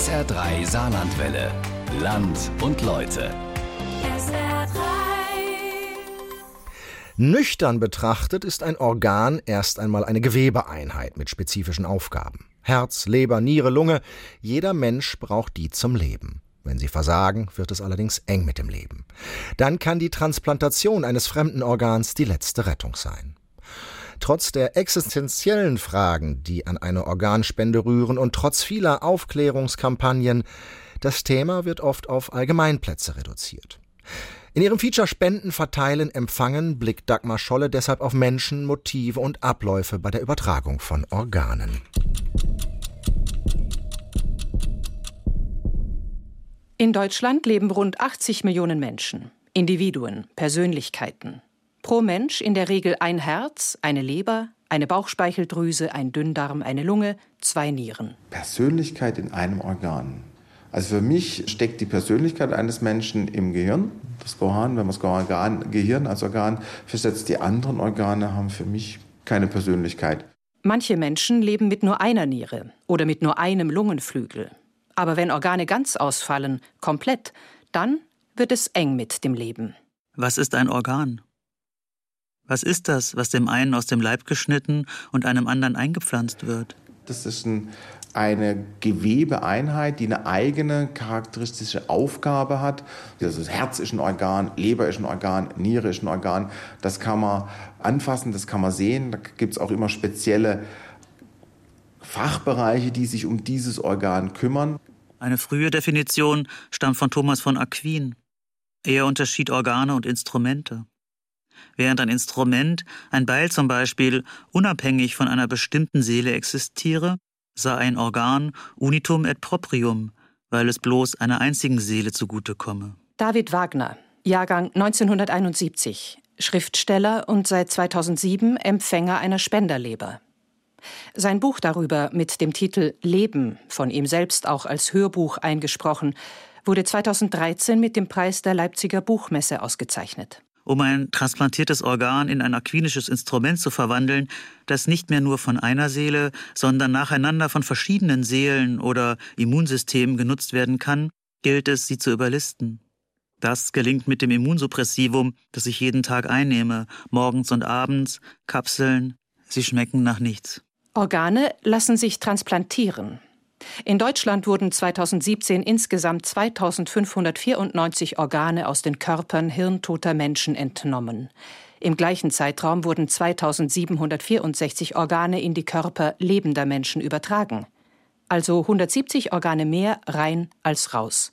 SR3 Saarlandwelle. Land und Leute. SR3. Nüchtern betrachtet ist ein Organ erst einmal eine Gewebeeinheit mit spezifischen Aufgaben. Herz, Leber, Niere, Lunge, jeder Mensch braucht die zum Leben. Wenn sie versagen, wird es allerdings eng mit dem Leben. Dann kann die Transplantation eines fremden Organs die letzte Rettung sein. Trotz der existenziellen Fragen, die an eine Organspende rühren und trotz vieler Aufklärungskampagnen, das Thema wird oft auf Allgemeinplätze reduziert. In ihrem Feature Spenden, Verteilen, Empfangen blickt Dagmar Scholle deshalb auf Menschen, Motive und Abläufe bei der Übertragung von Organen. In Deutschland leben rund 80 Millionen Menschen, Individuen, Persönlichkeiten. Pro Mensch in der Regel ein Herz, eine Leber, eine Bauchspeicheldrüse, ein Dünndarm, eine Lunge, zwei Nieren. Persönlichkeit in einem Organ. Also für mich steckt die Persönlichkeit eines Menschen im Gehirn. Das Gehirn, wenn man das Organ, Gehirn als Organ versetzt, die anderen Organe haben für mich keine Persönlichkeit. Manche Menschen leben mit nur einer Niere oder mit nur einem Lungenflügel. Aber wenn Organe ganz ausfallen, komplett, dann wird es eng mit dem Leben. Was ist ein Organ? Was ist das, was dem einen aus dem Leib geschnitten und einem anderen eingepflanzt wird? Das ist ein, eine Gewebeeinheit, die eine eigene charakteristische Aufgabe hat. Also das Herz ist ein Organ, Leber ist ein Organ, Niere ist ein Organ. Das kann man anfassen, das kann man sehen. Da gibt es auch immer spezielle Fachbereiche, die sich um dieses Organ kümmern. Eine frühe Definition stammt von Thomas von Aquin. Er unterschied Organe und Instrumente. Während ein Instrument, ein Beil zum Beispiel, unabhängig von einer bestimmten Seele existiere, sah ein Organ unitum et proprium, weil es bloß einer einzigen Seele zugutekomme. David Wagner, Jahrgang 1971, Schriftsteller und seit 2007 Empfänger einer Spenderleber. Sein Buch darüber mit dem Titel Leben, von ihm selbst auch als Hörbuch eingesprochen, wurde 2013 mit dem Preis der Leipziger Buchmesse ausgezeichnet um ein transplantiertes Organ in ein aquinisches Instrument zu verwandeln, das nicht mehr nur von einer Seele, sondern nacheinander von verschiedenen Seelen oder Immunsystemen genutzt werden kann, gilt es, sie zu überlisten. Das gelingt mit dem Immunsuppressivum, das ich jeden Tag einnehme, morgens und abends, Kapseln, sie schmecken nach nichts. Organe lassen sich transplantieren. In Deutschland wurden 2017 insgesamt 2594 Organe aus den Körpern hirntoter Menschen entnommen. Im gleichen Zeitraum wurden 2764 Organe in die Körper lebender Menschen übertragen. Also 170 Organe mehr rein als raus.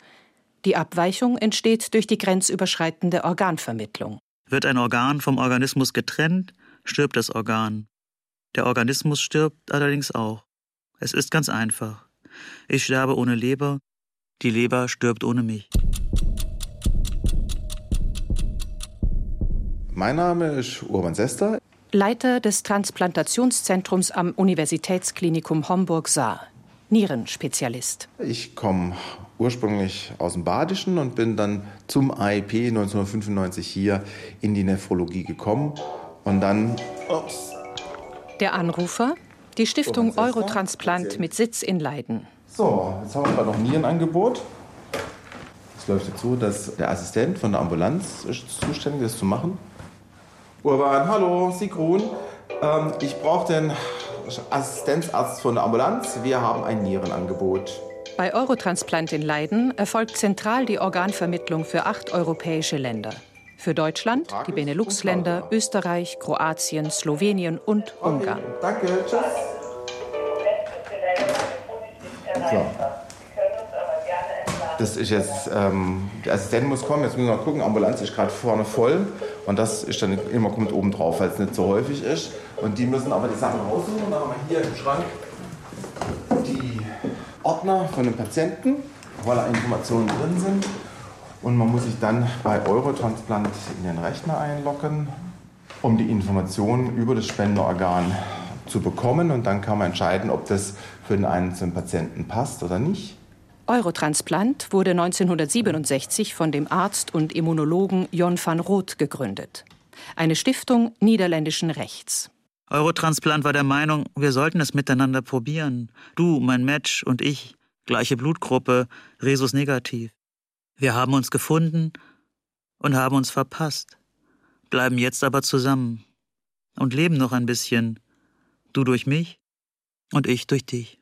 Die Abweichung entsteht durch die grenzüberschreitende Organvermittlung. Wird ein Organ vom Organismus getrennt, stirbt das Organ. Der Organismus stirbt allerdings auch. Es ist ganz einfach. Ich sterbe ohne Leber, die Leber stirbt ohne mich. Mein Name ist Urban Sester. Leiter des Transplantationszentrums am Universitätsklinikum Homburg-Saar. Nierenspezialist. Ich komme ursprünglich aus dem Badischen und bin dann zum AIP 1995 hier in die Nephrologie gekommen. Und dann. Ups. Der Anrufer die Stiftung Eurotransplant mit Sitz in Leiden. So, jetzt haben wir noch ein Nierenangebot. Es läuft jetzt so, dass der Assistent von der Ambulanz zuständig ist, das zu machen. Urban, hallo, Sigrun. Ähm, ich brauche den Assistenzarzt von der Ambulanz. Wir haben ein Nierenangebot. Bei Eurotransplant in Leiden erfolgt zentral die Organvermittlung für acht europäische Länder. Für Deutschland, die Benelux-Länder, Österreich, Kroatien, Slowenien und Ungarn. danke, tschüss. So. Das ist jetzt, ähm, der Assistent muss kommen, jetzt müssen wir mal gucken, Ambulanz ist gerade vorne voll und das ist dann immer kommt oben drauf, weil es nicht so häufig ist. Und die müssen aber die Sachen raussuchen und dann haben wir hier im Schrank die Ordner von den Patienten, wo alle Informationen drin sind. Und man muss sich dann bei Eurotransplant in den Rechner einloggen, um die Informationen über das Spenderorgan zu bekommen. Und dann kann man entscheiden, ob das für den einzelnen Patienten passt oder nicht. Eurotransplant wurde 1967 von dem Arzt und Immunologen Jon van Roth gegründet. Eine Stiftung niederländischen Rechts. Eurotransplant war der Meinung, wir sollten es miteinander probieren. Du, mein Match und ich. Gleiche Blutgruppe, Resus negativ. Wir haben uns gefunden und haben uns verpasst, bleiben jetzt aber zusammen und leben noch ein bisschen. Du durch mich und ich durch dich.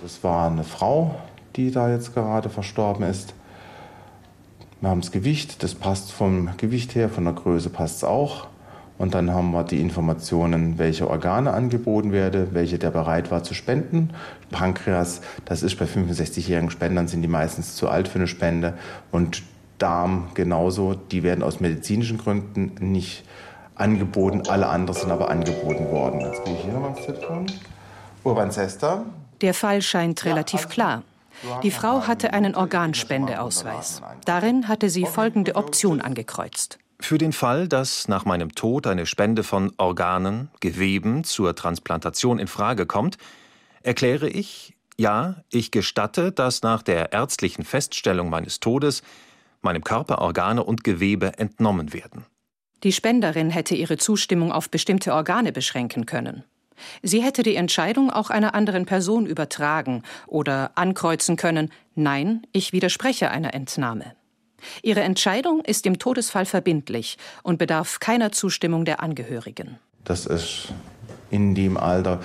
Das war eine Frau, die da jetzt gerade verstorben ist. Wir haben das Gewicht, das passt vom Gewicht her, von der Größe passt es auch. Und dann haben wir die Informationen, welche Organe angeboten werden, welche der bereit war zu spenden. Pankreas, das ist bei 65-jährigen Spendern, sind die meistens zu alt für eine Spende. Und Darm genauso, die werden aus medizinischen Gründen nicht angeboten. Alle anderen sind aber angeboten worden. Jetzt gehe ich hier nochmal ins Telefon. Urban Sester. Der Fall scheint relativ klar. Die Frau hatte einen Organspendeausweis. Darin hatte sie folgende Option angekreuzt. Für den Fall, dass nach meinem Tod eine Spende von Organen, Geweben zur Transplantation in Frage kommt, erkläre ich, ja, ich gestatte, dass nach der ärztlichen Feststellung meines Todes meinem Körper Organe und Gewebe entnommen werden. Die Spenderin hätte ihre Zustimmung auf bestimmte Organe beschränken können. Sie hätte die Entscheidung auch einer anderen Person übertragen oder ankreuzen können, nein, ich widerspreche einer Entnahme. Ihre Entscheidung ist im Todesfall verbindlich und bedarf keiner Zustimmung der Angehörigen. Das ist in dem Alter,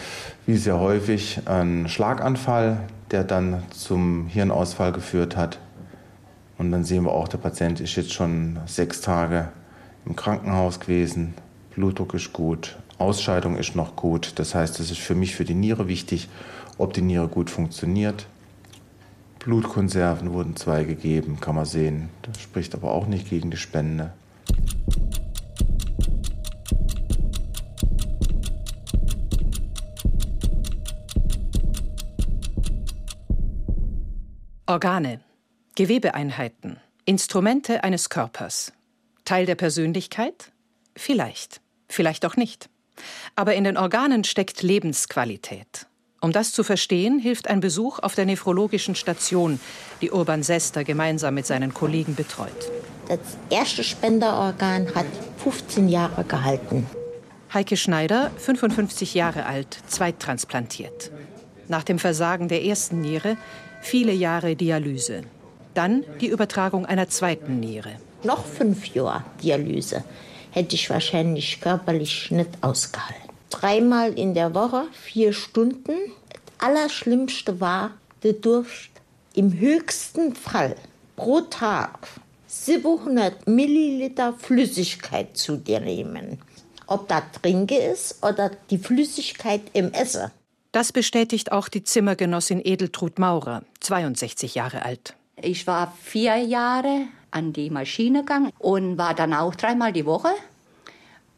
wie sehr häufig, ein Schlaganfall, der dann zum Hirnausfall geführt hat. Und dann sehen wir auch, der Patient ist jetzt schon sechs Tage im Krankenhaus gewesen. Blutdruck ist gut, Ausscheidung ist noch gut. Das heißt, es ist für mich, für die Niere wichtig, ob die Niere gut funktioniert. Blutkonserven wurden zwei gegeben, kann man sehen. Das spricht aber auch nicht gegen die Spende. Organe, Gewebeeinheiten, Instrumente eines Körpers. Teil der Persönlichkeit? Vielleicht, vielleicht auch nicht. Aber in den Organen steckt Lebensqualität. Um das zu verstehen, hilft ein Besuch auf der nephrologischen Station, die Urban Sester gemeinsam mit seinen Kollegen betreut. Das erste Spenderorgan hat 15 Jahre gehalten. Heike Schneider, 55 Jahre alt, zweittransplantiert. Nach dem Versagen der ersten Niere viele Jahre Dialyse. Dann die Übertragung einer zweiten Niere. Noch fünf Jahre Dialyse hätte ich wahrscheinlich körperlich nicht ausgehalten dreimal in der Woche, vier Stunden. Das Allerschlimmste war der Durst. Im höchsten Fall pro Tag 700 Milliliter Flüssigkeit zu dir nehmen. Ob das Trinke ist oder die Flüssigkeit im Essen. Das bestätigt auch die Zimmergenossin Edeltrud Maurer, 62 Jahre alt. Ich war vier Jahre an die Maschine gegangen und war dann auch dreimal die Woche.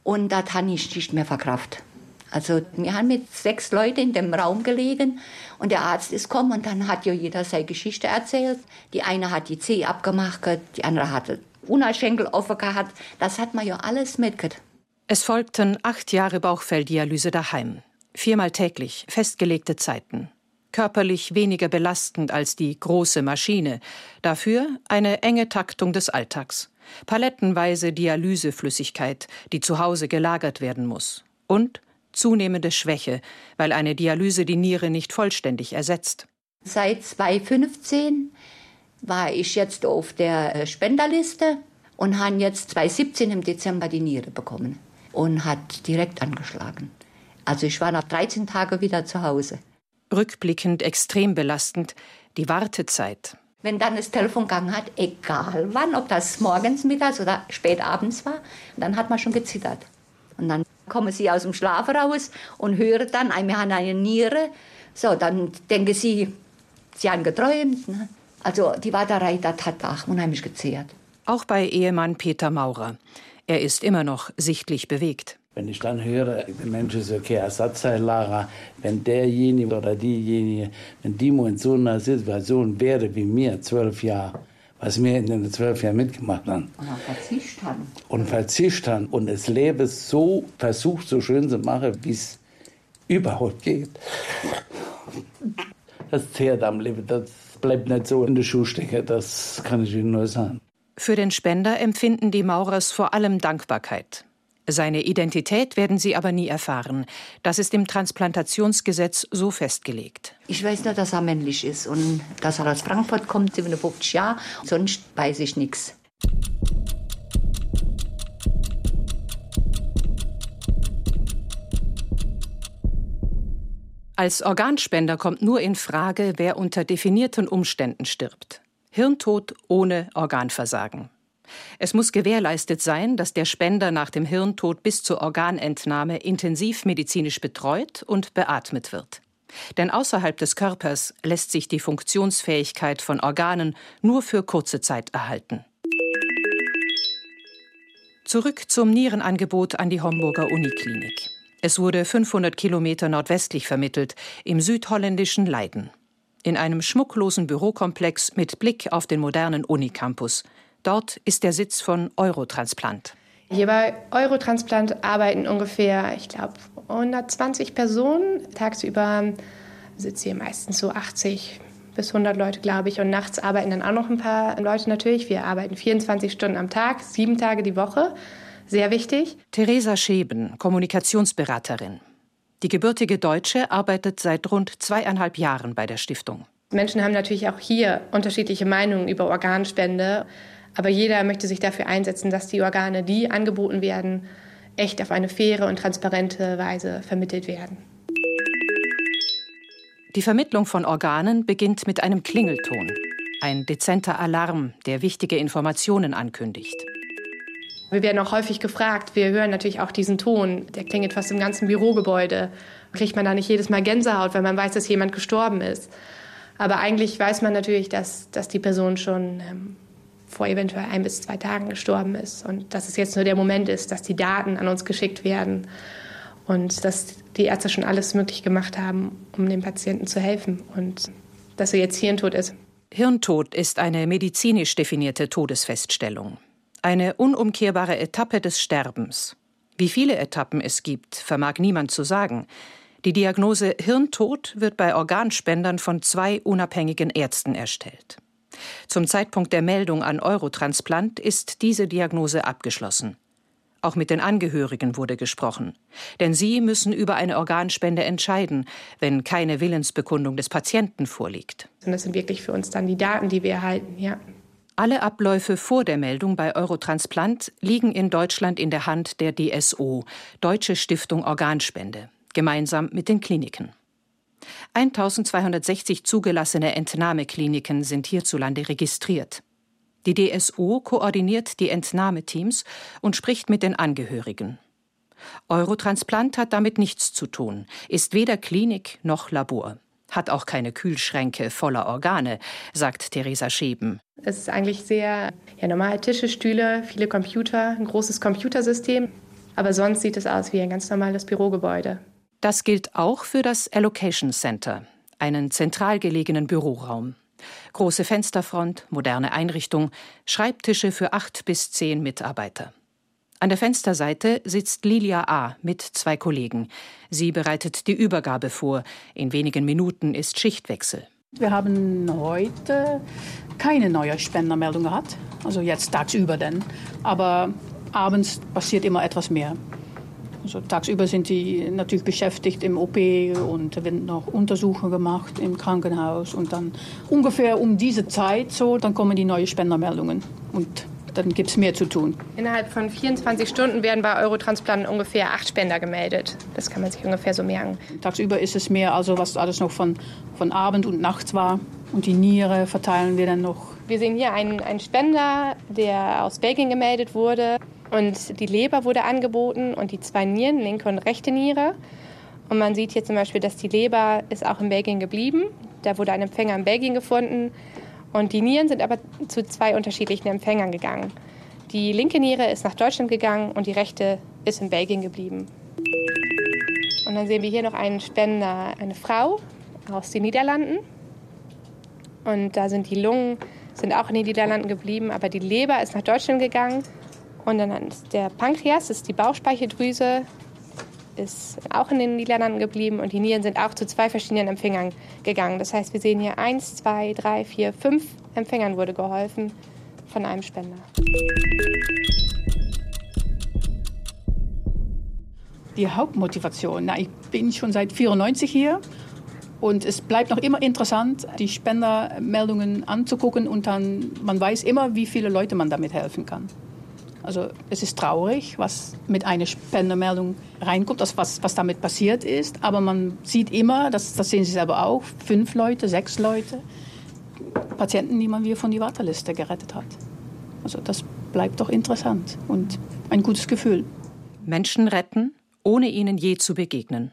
Und das habe ich nicht mehr verkraftet. Also wir haben mit sechs Leuten in dem Raum gelegen und der Arzt ist gekommen und dann hat ja jeder seine Geschichte erzählt. Die eine hat die Zeh abgemacht, die andere hatte Unerschenkel offen gehabt. Das hat man ja alles mitgekriegt. Es folgten acht Jahre Bauchfelldialyse daheim. Viermal täglich, festgelegte Zeiten. Körperlich weniger belastend als die große Maschine. Dafür eine enge Taktung des Alltags. Palettenweise Dialyseflüssigkeit, die zu Hause gelagert werden muss. Und zunehmende Schwäche, weil eine Dialyse die Niere nicht vollständig ersetzt. Seit 2015 war ich jetzt auf der äh, Spenderliste und habe jetzt 2017 im Dezember die Niere bekommen und hat direkt angeschlagen. Also ich war nach 13 Tagen wieder zu Hause. Rückblickend extrem belastend die Wartezeit. Wenn dann das Telefon gegangen hat, egal wann, ob das morgens, mittags oder spät abends war, dann hat man schon gezittert. Und dann kommen sie aus dem Schlaf raus und hören dann, wir haben eine Niere. So, dann denken sie, sie haben geträumt. Ne? Also die Warterei, das hat auch unheimlich gezehrt. Auch bei Ehemann Peter Maurer. Er ist immer noch sichtlich bewegt. Wenn ich dann höre, der Mensch ist okay, Ersatzteillara, wenn derjenige oder diejenige, wenn die in so einer Situation wäre wie mir, zwölf Jahre, was wir in den zwölf Jahren mitgemacht haben. Und Verzicht haben. Und Verzicht haben. Und das Leben so versucht, so schön zu machen, wie es überhaupt geht. Das zehrt am Leben. Das bleibt nicht so in der Schuhstecke. Das kann ich Ihnen nur sagen. Für den Spender empfinden die Maurers vor allem Dankbarkeit. Seine Identität werden sie aber nie erfahren. Das ist im Transplantationsgesetz so festgelegt. Ich weiß nur, dass er männlich ist und dass er aus Frankfurt kommt, 57 Jahre. Sonst weiß ich nichts. Als Organspender kommt nur in Frage, wer unter definierten Umständen stirbt. Hirntod ohne Organversagen. Es muss gewährleistet sein, dass der Spender nach dem Hirntod bis zur Organentnahme intensiv medizinisch betreut und beatmet wird. Denn außerhalb des Körpers lässt sich die Funktionsfähigkeit von Organen nur für kurze Zeit erhalten. Zurück zum Nierenangebot an die Homburger Uniklinik. Es wurde 500 Kilometer nordwestlich vermittelt, im südholländischen Leiden. In einem schmucklosen Bürokomplex mit Blick auf den modernen Unicampus. Dort ist der Sitz von Eurotransplant. Hier bei Eurotransplant arbeiten ungefähr, ich glaube, 120 Personen. Tagsüber sitzen hier meistens so 80 bis 100 Leute, glaube ich. Und nachts arbeiten dann auch noch ein paar Leute natürlich. Wir arbeiten 24 Stunden am Tag, sieben Tage die Woche sehr wichtig. Theresa Scheben, Kommunikationsberaterin. Die gebürtige Deutsche arbeitet seit rund zweieinhalb Jahren bei der Stiftung. Menschen haben natürlich auch hier unterschiedliche Meinungen über Organspende, aber jeder möchte sich dafür einsetzen, dass die Organe, die angeboten werden, echt auf eine faire und transparente Weise vermittelt werden. Die Vermittlung von Organen beginnt mit einem Klingelton, ein dezenter Alarm, der wichtige Informationen ankündigt. Wir werden auch häufig gefragt. Wir hören natürlich auch diesen Ton. Der klingelt fast im ganzen Bürogebäude. Kriegt man da nicht jedes Mal Gänsehaut, wenn man weiß, dass jemand gestorben ist. Aber eigentlich weiß man natürlich, dass, dass die Person schon ähm, vor eventuell ein bis zwei Tagen gestorben ist. Und dass es jetzt nur der Moment ist, dass die Daten an uns geschickt werden. Und dass die Ärzte schon alles möglich gemacht haben, um dem Patienten zu helfen. Und dass er jetzt Hirntod ist. Hirntod ist eine medizinisch definierte Todesfeststellung. Eine unumkehrbare Etappe des Sterbens. Wie viele Etappen es gibt, vermag niemand zu sagen. Die Diagnose Hirntod wird bei Organspendern von zwei unabhängigen Ärzten erstellt. Zum Zeitpunkt der Meldung an Eurotransplant ist diese Diagnose abgeschlossen. Auch mit den Angehörigen wurde gesprochen. Denn sie müssen über eine Organspende entscheiden, wenn keine Willensbekundung des Patienten vorliegt. Und das sind wirklich für uns dann die Daten, die wir erhalten, ja. Alle Abläufe vor der Meldung bei Eurotransplant liegen in Deutschland in der Hand der DSO, Deutsche Stiftung Organspende, gemeinsam mit den Kliniken. 1260 zugelassene Entnahmekliniken sind hierzulande registriert. Die DSO koordiniert die Entnahmeteams und spricht mit den Angehörigen. Eurotransplant hat damit nichts zu tun, ist weder Klinik noch Labor hat auch keine Kühlschränke voller Organe, sagt Theresa Scheben. Es ist eigentlich sehr ja, normal, Tische, Stühle, viele Computer, ein großes Computersystem. Aber sonst sieht es aus wie ein ganz normales Bürogebäude. Das gilt auch für das Allocation Center, einen zentral gelegenen Büroraum. Große Fensterfront, moderne Einrichtung, Schreibtische für acht bis zehn Mitarbeiter. An der Fensterseite sitzt Lilia A. mit zwei Kollegen. Sie bereitet die Übergabe vor. In wenigen Minuten ist Schichtwechsel. Wir haben heute keine neue Spendermeldung gehabt. Also jetzt tagsüber denn. Aber abends passiert immer etwas mehr. Also tagsüber sind die natürlich beschäftigt im OP und werden noch Untersuchungen gemacht im Krankenhaus. Und dann ungefähr um diese Zeit so, dann kommen die neuen Spendermeldungen. Und dann gibt es mehr zu tun. Innerhalb von 24 Stunden werden bei Eurotransplant ungefähr acht Spender gemeldet. Das kann man sich ungefähr so merken. Tagsüber ist es mehr, also was alles noch von, von Abend und nachts war. Und die Niere verteilen wir dann noch. Wir sehen hier einen, einen Spender, der aus Belgien gemeldet wurde. Und die Leber wurde angeboten und die zwei Nieren, linke und rechte Niere. Und man sieht hier zum Beispiel, dass die Leber ist auch in Belgien geblieben. Da wurde ein Empfänger in Belgien gefunden. Und die Nieren sind aber zu zwei unterschiedlichen Empfängern gegangen. Die linke Niere ist nach Deutschland gegangen und die rechte ist in Belgien geblieben. Und dann sehen wir hier noch einen Spender, eine Frau aus den Niederlanden. Und da sind die Lungen sind auch in den Niederlanden geblieben, aber die Leber ist nach Deutschland gegangen. Und dann der Pankreas, das ist die Bauchspeicheldrüse, ist auch in den Niederlanden geblieben und die Nieren sind auch zu zwei verschiedenen Empfängern gegangen. Das heißt, wir sehen hier eins, zwei, drei, vier, fünf Empfängern wurde geholfen von einem Spender. die Hauptmotivation. Na, ich bin schon seit 94 hier und es bleibt noch immer interessant, die Spendermeldungen anzugucken und dann man weiß immer, wie viele Leute man damit helfen kann. Also es ist traurig, was mit einer Spendermeldung reinkommt, das, was, was damit passiert ist. Aber man sieht immer, das, das sehen Sie selber auch, fünf Leute, sechs Leute, Patienten, die man wieder von die Warteliste gerettet hat. Also das bleibt doch interessant und ein gutes Gefühl. Menschen retten, ohne ihnen je zu begegnen.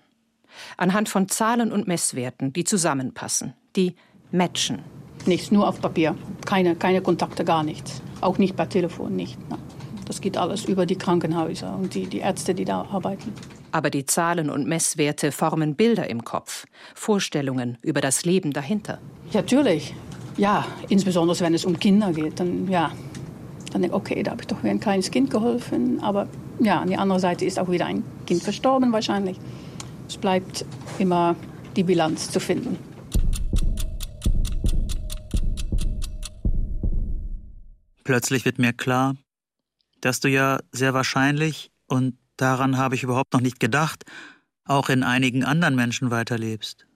Anhand von Zahlen und Messwerten, die zusammenpassen, die matchen. Nichts, nur auf Papier. Keine, keine Kontakte, gar nichts. Auch nicht per Telefon, nicht. Ne? Das geht alles über die Krankenhäuser und die, die Ärzte, die da arbeiten. Aber die Zahlen und Messwerte formen Bilder im Kopf, Vorstellungen über das Leben dahinter. Natürlich. Ja, insbesondere wenn es um Kinder geht, dann ja, dann denke ich, okay, da habe ich doch ein kleines Kind geholfen. Aber ja, an der anderen Seite ist auch wieder ein Kind verstorben wahrscheinlich. Es bleibt immer die Bilanz zu finden. Plötzlich wird mir klar, dass du ja sehr wahrscheinlich, und daran habe ich überhaupt noch nicht gedacht, auch in einigen anderen Menschen weiterlebst.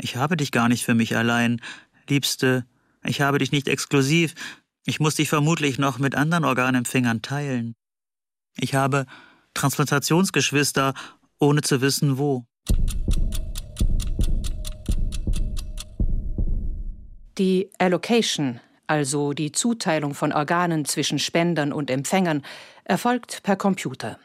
Ich habe dich gar nicht für mich allein, Liebste, ich habe dich nicht exklusiv, ich muss dich vermutlich noch mit anderen Organempfängern teilen. Ich habe Transplantationsgeschwister, ohne zu wissen wo. Die Allocation, also die Zuteilung von Organen zwischen Spendern und Empfängern, erfolgt per Computer.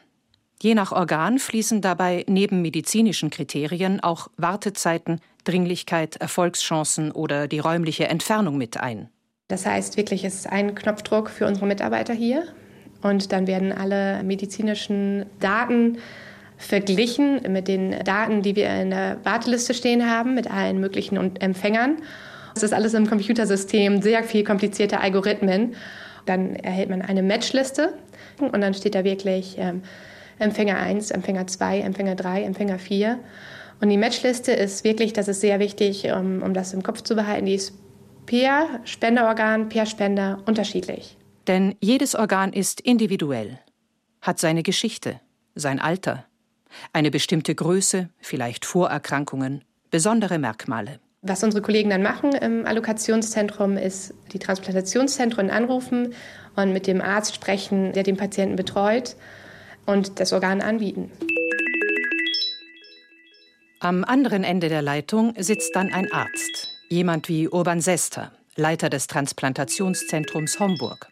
Je nach Organ fließen dabei neben medizinischen Kriterien auch Wartezeiten, Dringlichkeit, Erfolgschancen oder die räumliche Entfernung mit ein. Das heißt wirklich, es ist ein Knopfdruck für unsere Mitarbeiter hier und dann werden alle medizinischen Daten verglichen mit den Daten, die wir in der Warteliste stehen haben, mit allen möglichen Empfängern. Das ist alles im Computersystem, sehr viel komplizierte Algorithmen. Dann erhält man eine Matchliste und dann steht da wirklich ähm, Empfänger 1, Empfänger 2, Empfänger 3, Empfänger 4. Und die Matchliste ist wirklich, das ist sehr wichtig, um, um das im Kopf zu behalten, die ist per Spenderorgan, per Spender unterschiedlich. Denn jedes Organ ist individuell, hat seine Geschichte, sein Alter, eine bestimmte Größe, vielleicht Vorerkrankungen, besondere Merkmale. Was unsere Kollegen dann machen im Allokationszentrum, ist die Transplantationszentren anrufen und mit dem Arzt sprechen, der den Patienten betreut und das Organ anbieten. Am anderen Ende der Leitung sitzt dann ein Arzt, jemand wie Urban Sester, Leiter des Transplantationszentrums Homburg.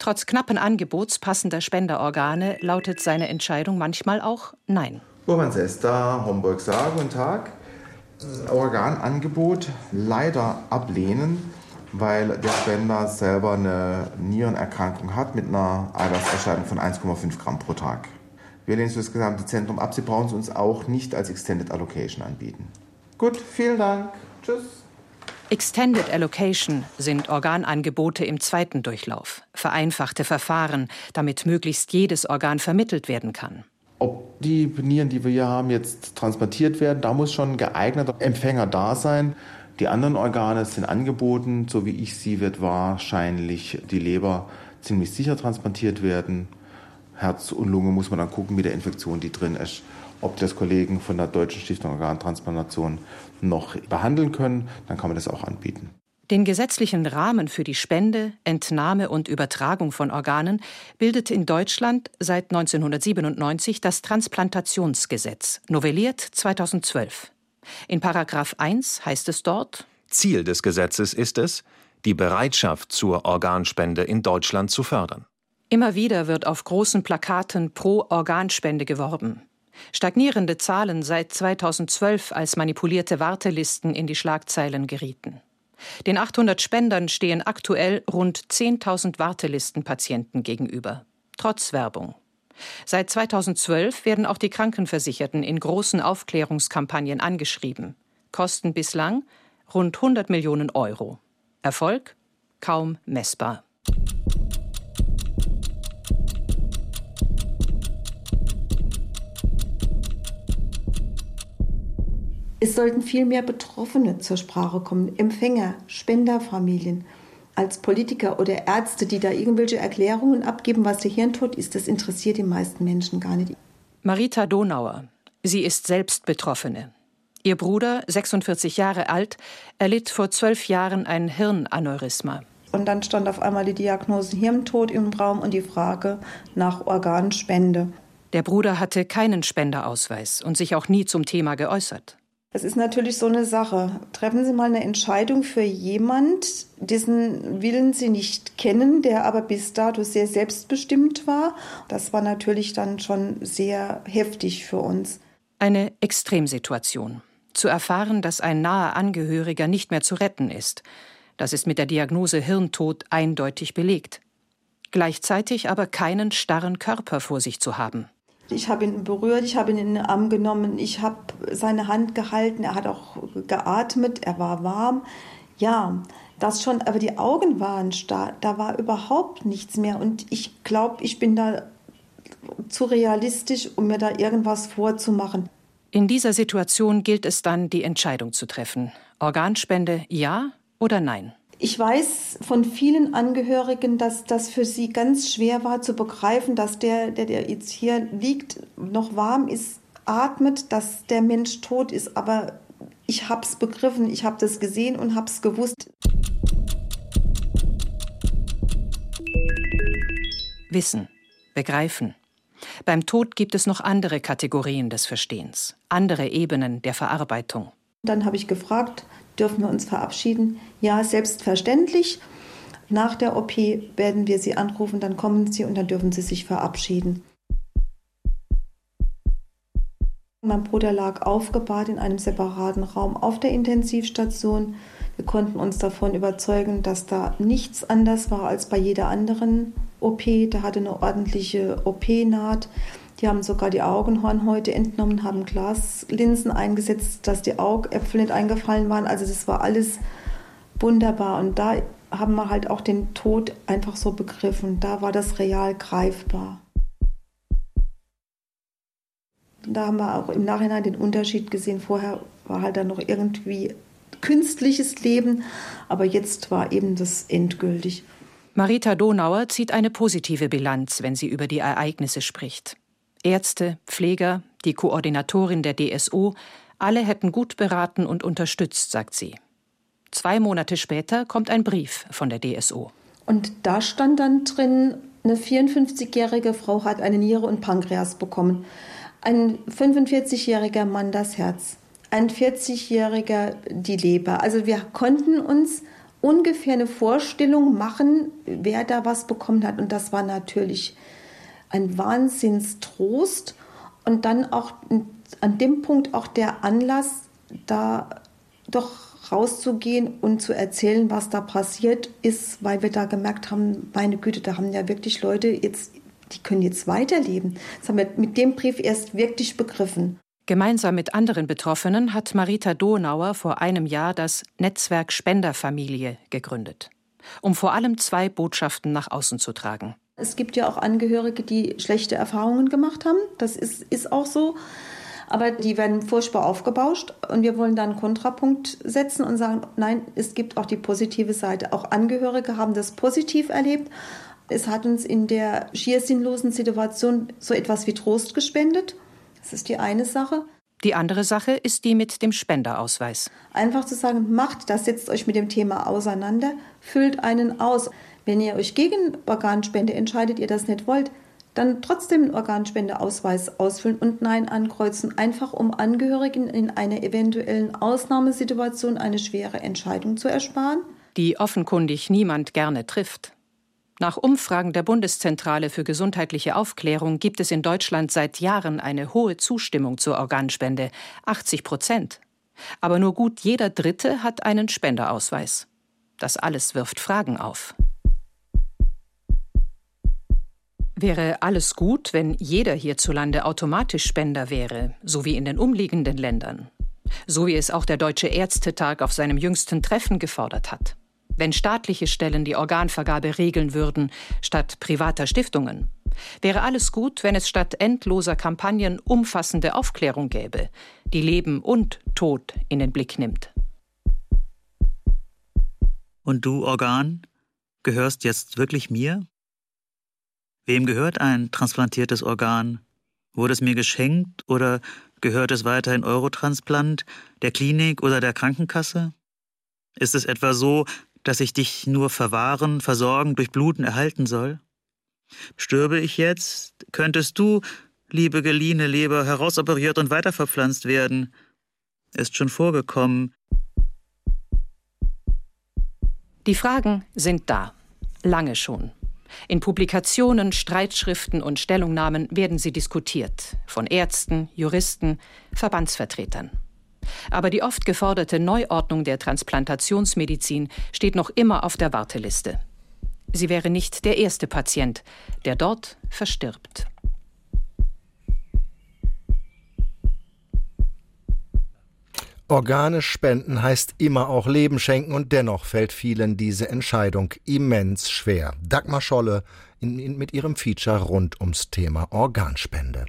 Trotz knappen Angebots passender Spenderorgane lautet seine Entscheidung manchmal auch Nein. Urban Sester, Homburg Saar, guten Tag. Organangebot leider ablehnen, weil der Spender selber eine Nierenerkrankung hat mit einer Eiweißerscheinung von 1,5 Gramm pro Tag. Wir lehnen das gesamte Zentrum ab. Sie brauchen es uns auch nicht als Extended Allocation anbieten. Gut, vielen Dank. Tschüss. Extended Allocation sind Organangebote im zweiten Durchlauf, vereinfachte Verfahren, damit möglichst jedes Organ vermittelt werden kann. Ob die Nieren, die wir hier haben, jetzt transplantiert werden, da muss schon ein geeigneter Empfänger da sein. Die anderen Organe sind angeboten, so wie ich sie wird wahrscheinlich die Leber ziemlich sicher transplantiert werden. Herz und Lunge muss man dann gucken mit der Infektion, die drin ist ob das Kollegen von der Deutschen Stiftung Organtransplantation noch behandeln können, dann kann man das auch anbieten. Den gesetzlichen Rahmen für die Spende, Entnahme und Übertragung von Organen bildet in Deutschland seit 1997 das Transplantationsgesetz, novelliert 2012. In Paragraph 1 heißt es dort: Ziel des Gesetzes ist es, die Bereitschaft zur Organspende in Deutschland zu fördern. Immer wieder wird auf großen Plakaten pro Organspende geworben. Stagnierende Zahlen seit 2012 als manipulierte Wartelisten in die Schlagzeilen gerieten. Den 800 Spendern stehen aktuell rund 10.000 Wartelistenpatienten gegenüber, trotz Werbung. Seit 2012 werden auch die Krankenversicherten in großen Aufklärungskampagnen angeschrieben. Kosten bislang rund 100 Millionen Euro. Erfolg kaum messbar. Es sollten viel mehr Betroffene zur Sprache kommen, Empfänger, Spenderfamilien. Als Politiker oder Ärzte, die da irgendwelche Erklärungen abgeben, was der Hirntod ist, das interessiert die meisten Menschen gar nicht. Marita Donauer. Sie ist selbst Betroffene. Ihr Bruder, 46 Jahre alt, erlitt vor zwölf Jahren ein Hirnaneurysma. Und dann stand auf einmal die Diagnose Hirntod im Raum und die Frage nach Organspende. Der Bruder hatte keinen Spenderausweis und sich auch nie zum Thema geäußert. Es ist natürlich so eine Sache. Treffen Sie mal eine Entscheidung für jemand, dessen Willen Sie nicht kennen, der aber bis dato sehr selbstbestimmt war. Das war natürlich dann schon sehr heftig für uns. Eine Extremsituation. Zu erfahren, dass ein naher Angehöriger nicht mehr zu retten ist. Das ist mit der Diagnose Hirntod eindeutig belegt. Gleichzeitig aber keinen starren Körper vor sich zu haben. Ich habe ihn berührt, ich habe ihn in den Arm genommen, ich habe seine Hand gehalten, er hat auch geatmet, er war warm. Ja, das schon, aber die Augen waren starr, da war überhaupt nichts mehr. Und ich glaube, ich bin da zu realistisch, um mir da irgendwas vorzumachen. In dieser Situation gilt es dann, die Entscheidung zu treffen. Organspende ja oder nein? Ich weiß von vielen Angehörigen, dass das für sie ganz schwer war zu begreifen, dass der, der, der jetzt hier liegt, noch warm ist, atmet, dass der Mensch tot ist. Aber ich habe es begriffen, ich habe das gesehen und habe es gewusst. Wissen, begreifen. Beim Tod gibt es noch andere Kategorien des Verstehens, andere Ebenen der Verarbeitung. Dann habe ich gefragt, dürfen wir uns verabschieden? Ja, selbstverständlich. Nach der OP werden wir Sie anrufen, dann kommen Sie und dann dürfen Sie sich verabschieden. Mein Bruder lag aufgebahrt in einem separaten Raum auf der Intensivstation. Wir konnten uns davon überzeugen, dass da nichts anders war als bei jeder anderen OP. Der hatte eine ordentliche OP-Naht. Die haben sogar die Augenhornhäute entnommen, haben Glaslinsen eingesetzt, dass die Augäpfel nicht eingefallen waren. Also das war alles wunderbar. Und da haben wir halt auch den Tod einfach so begriffen. Da war das real greifbar. Da haben wir auch im Nachhinein den Unterschied gesehen. Vorher war halt dann noch irgendwie künstliches Leben, aber jetzt war eben das endgültig. Marita Donauer zieht eine positive Bilanz, wenn sie über die Ereignisse spricht. Ärzte, Pfleger, die Koordinatorin der DSO, alle hätten gut beraten und unterstützt, sagt sie. Zwei Monate später kommt ein Brief von der DSO. Und da stand dann drin, eine 54-jährige Frau hat eine Niere und Pankreas bekommen. Ein 45-jähriger Mann das Herz. Ein 40-jähriger die Leber. Also wir konnten uns ungefähr eine Vorstellung machen, wer da was bekommen hat. Und das war natürlich ein Wahnsinnstrost und dann auch an dem Punkt auch der Anlass, da doch rauszugehen und zu erzählen, was da passiert ist, weil wir da gemerkt haben, meine Güte, da haben ja wirklich Leute jetzt, die können jetzt weiterleben. Das haben wir mit dem Brief erst wirklich begriffen. Gemeinsam mit anderen Betroffenen hat Marita Donauer vor einem Jahr das Netzwerk Spenderfamilie gegründet, um vor allem zwei Botschaften nach außen zu tragen. Es gibt ja auch Angehörige, die schlechte Erfahrungen gemacht haben. Das ist, ist auch so. Aber die werden furchtbar aufgebauscht und wir wollen da einen Kontrapunkt setzen und sagen, nein, es gibt auch die positive Seite. Auch Angehörige haben das positiv erlebt. Es hat uns in der schier sinnlosen Situation so etwas wie Trost gespendet. Das ist die eine Sache. Die andere Sache ist die mit dem Spenderausweis. Einfach zu sagen, macht das, setzt euch mit dem Thema auseinander, füllt einen aus. Wenn ihr euch gegen Organspende entscheidet, ihr das nicht wollt, dann trotzdem einen Organspendeausweis ausfüllen und Nein ankreuzen, einfach um Angehörigen in einer eventuellen Ausnahmesituation eine schwere Entscheidung zu ersparen. Die offenkundig niemand gerne trifft. Nach Umfragen der Bundeszentrale für gesundheitliche Aufklärung gibt es in Deutschland seit Jahren eine hohe Zustimmung zur Organspende, 80 Prozent. Aber nur gut jeder Dritte hat einen Spenderausweis. Das alles wirft Fragen auf. Wäre alles gut, wenn jeder hierzulande automatisch Spender wäre, so wie in den umliegenden Ländern? So wie es auch der Deutsche Ärztetag auf seinem jüngsten Treffen gefordert hat. Wenn staatliche Stellen die Organvergabe regeln würden, statt privater Stiftungen. Wäre alles gut, wenn es statt endloser Kampagnen umfassende Aufklärung gäbe, die Leben und Tod in den Blick nimmt. Und du, Organ, gehörst jetzt wirklich mir? Wem gehört ein transplantiertes Organ Wurde es mir geschenkt oder gehört es weiterhin Eurotransplant, der Klinik oder der Krankenkasse? Ist es etwa so, dass ich dich nur verwahren, versorgen, durch Bluten erhalten soll? Stürbe ich jetzt, könntest du, liebe geliehene Leber, herausoperiert und weiterverpflanzt werden. Ist schon vorgekommen. Die Fragen sind da. Lange schon. In Publikationen, Streitschriften und Stellungnahmen werden sie diskutiert. Von Ärzten, Juristen, Verbandsvertretern. Aber die oft geforderte Neuordnung der Transplantationsmedizin steht noch immer auf der Warteliste. Sie wäre nicht der erste Patient, der dort verstirbt. Organe spenden heißt immer auch Leben schenken und dennoch fällt vielen diese Entscheidung immens schwer. Dagmar Scholle in, in, mit ihrem Feature rund ums Thema Organspende.